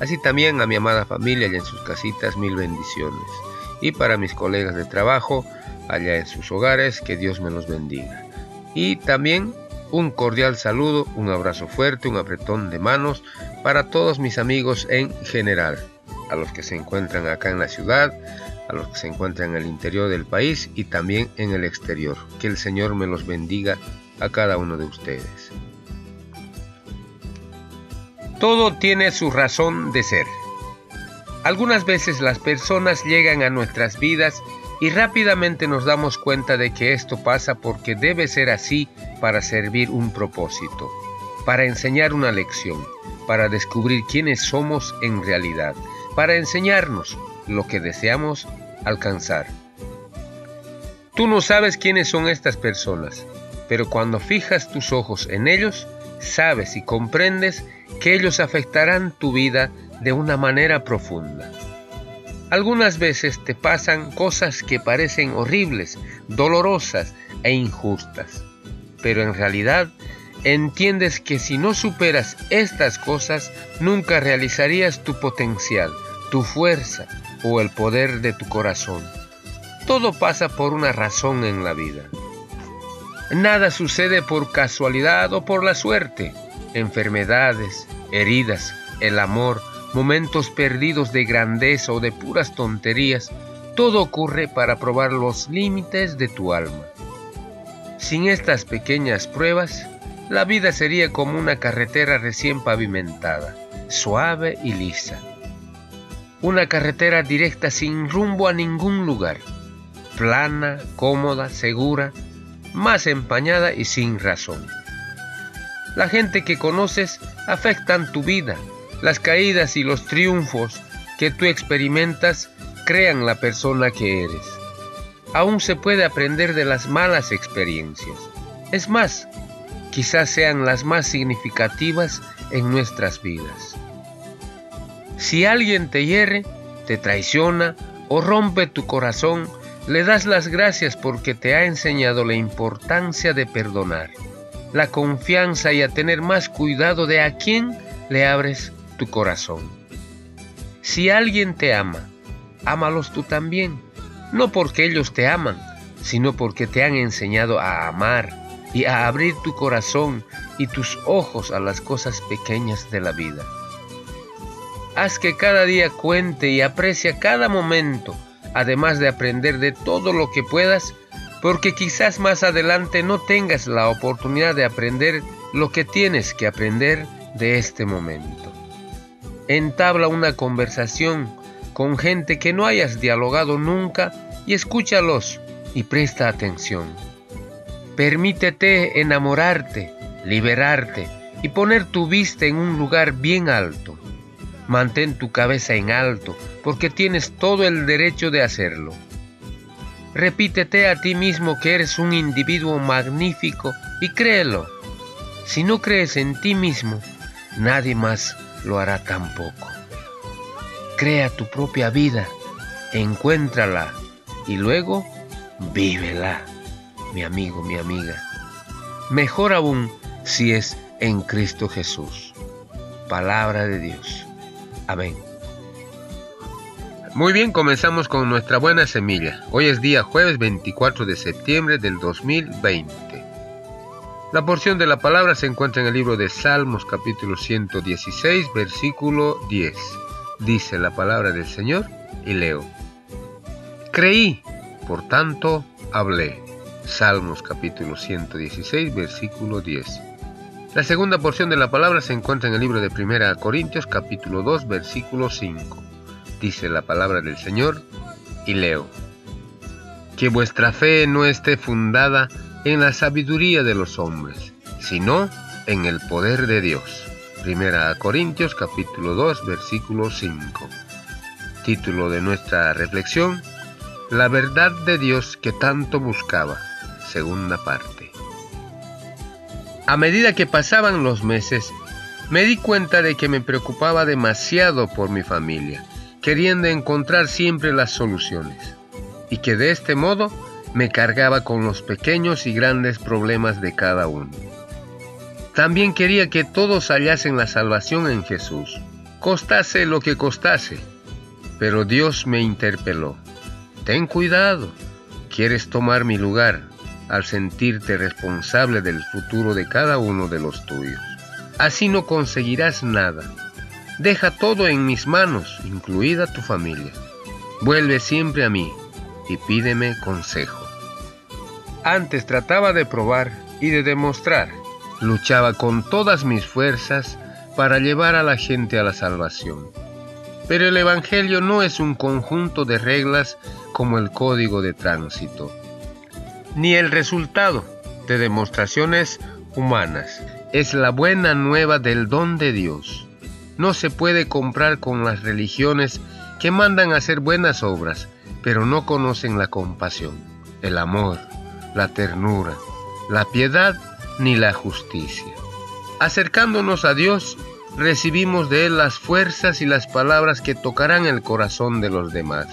Así también a mi amada familia y en sus casitas mil bendiciones. Y para mis colegas de trabajo allá en sus hogares, que Dios me los bendiga. Y también un cordial saludo, un abrazo fuerte, un apretón de manos para todos mis amigos en general, a los que se encuentran acá en la ciudad, a los que se encuentran en el interior del país y también en el exterior. Que el Señor me los bendiga a cada uno de ustedes. Todo tiene su razón de ser. Algunas veces las personas llegan a nuestras vidas y rápidamente nos damos cuenta de que esto pasa porque debe ser así para servir un propósito, para enseñar una lección, para descubrir quiénes somos en realidad, para enseñarnos lo que deseamos alcanzar. Tú no sabes quiénes son estas personas, pero cuando fijas tus ojos en ellos, sabes y comprendes que ellos afectarán tu vida de una manera profunda. Algunas veces te pasan cosas que parecen horribles, dolorosas e injustas, pero en realidad entiendes que si no superas estas cosas, nunca realizarías tu potencial, tu fuerza o el poder de tu corazón. Todo pasa por una razón en la vida. Nada sucede por casualidad o por la suerte. Enfermedades, heridas, el amor, momentos perdidos de grandeza o de puras tonterías, todo ocurre para probar los límites de tu alma. Sin estas pequeñas pruebas, la vida sería como una carretera recién pavimentada, suave y lisa. Una carretera directa sin rumbo a ningún lugar, plana, cómoda, segura, más empañada y sin razón. La gente que conoces afectan tu vida. Las caídas y los triunfos que tú experimentas crean la persona que eres. Aún se puede aprender de las malas experiencias. Es más, quizás sean las más significativas en nuestras vidas. Si alguien te hiere, te traiciona o rompe tu corazón, le das las gracias porque te ha enseñado la importancia de perdonar, la confianza y a tener más cuidado de a quién le abres tu corazón. Si alguien te ama, ámalos tú también, no porque ellos te aman, sino porque te han enseñado a amar y a abrir tu corazón y tus ojos a las cosas pequeñas de la vida. Haz que cada día cuente y aprecia cada momento además de aprender de todo lo que puedas, porque quizás más adelante no tengas la oportunidad de aprender lo que tienes que aprender de este momento. Entabla una conversación con gente que no hayas dialogado nunca y escúchalos y presta atención. Permítete enamorarte, liberarte y poner tu vista en un lugar bien alto. Mantén tu cabeza en alto, porque tienes todo el derecho de hacerlo. Repítete a ti mismo que eres un individuo magnífico y créelo. Si no crees en ti mismo, nadie más lo hará tampoco. Crea tu propia vida, encuéntrala y luego vívela, mi amigo, mi amiga. Mejor aún si es en Cristo Jesús. Palabra de Dios. Amén. Muy bien, comenzamos con nuestra buena semilla. Hoy es día jueves 24 de septiembre del 2020. La porción de la palabra se encuentra en el libro de Salmos capítulo 116 versículo 10. Dice la palabra del Señor y leo. Creí, por tanto hablé. Salmos capítulo 116 versículo 10. La segunda porción de la palabra se encuentra en el libro de 1 Corintios capítulo 2 versículo 5. Dice la palabra del Señor y leo. Que vuestra fe no esté fundada en la sabiduría de los hombres, sino en el poder de Dios. Primera Corintios capítulo 2 versículo 5. Título de nuestra reflexión, La verdad de Dios que tanto buscaba. Segunda parte. A medida que pasaban los meses, me di cuenta de que me preocupaba demasiado por mi familia, queriendo encontrar siempre las soluciones, y que de este modo me cargaba con los pequeños y grandes problemas de cada uno. También quería que todos hallasen la salvación en Jesús, costase lo que costase. Pero Dios me interpeló. Ten cuidado, quieres tomar mi lugar al sentirte responsable del futuro de cada uno de los tuyos. Así no conseguirás nada. Deja todo en mis manos, incluida tu familia. Vuelve siempre a mí y pídeme consejo. Antes trataba de probar y de demostrar Luchaba con todas mis fuerzas para llevar a la gente a la salvación. Pero el Evangelio no es un conjunto de reglas como el código de tránsito, ni el resultado de demostraciones humanas. Es la buena nueva del don de Dios. No se puede comprar con las religiones que mandan hacer buenas obras, pero no conocen la compasión, el amor, la ternura, la piedad ni la justicia. Acercándonos a Dios, recibimos de Él las fuerzas y las palabras que tocarán el corazón de los demás.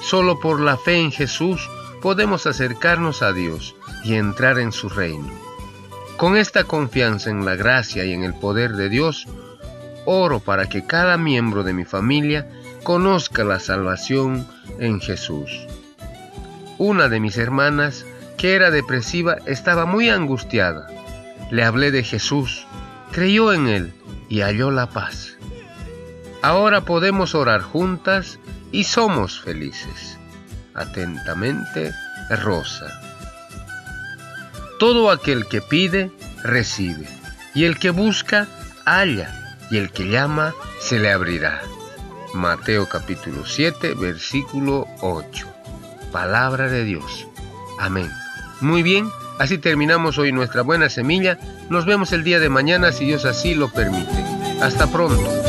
Solo por la fe en Jesús podemos acercarnos a Dios y entrar en su reino. Con esta confianza en la gracia y en el poder de Dios, oro para que cada miembro de mi familia conozca la salvación en Jesús. Una de mis hermanas que era depresiva, estaba muy angustiada. Le hablé de Jesús, creyó en Él y halló la paz. Ahora podemos orar juntas y somos felices. Atentamente, Rosa. Todo aquel que pide, recibe, y el que busca, halla, y el que llama, se le abrirá. Mateo capítulo 7, versículo 8. Palabra de Dios. Amén. Muy bien, así terminamos hoy nuestra buena semilla. Nos vemos el día de mañana si Dios así lo permite. Hasta pronto.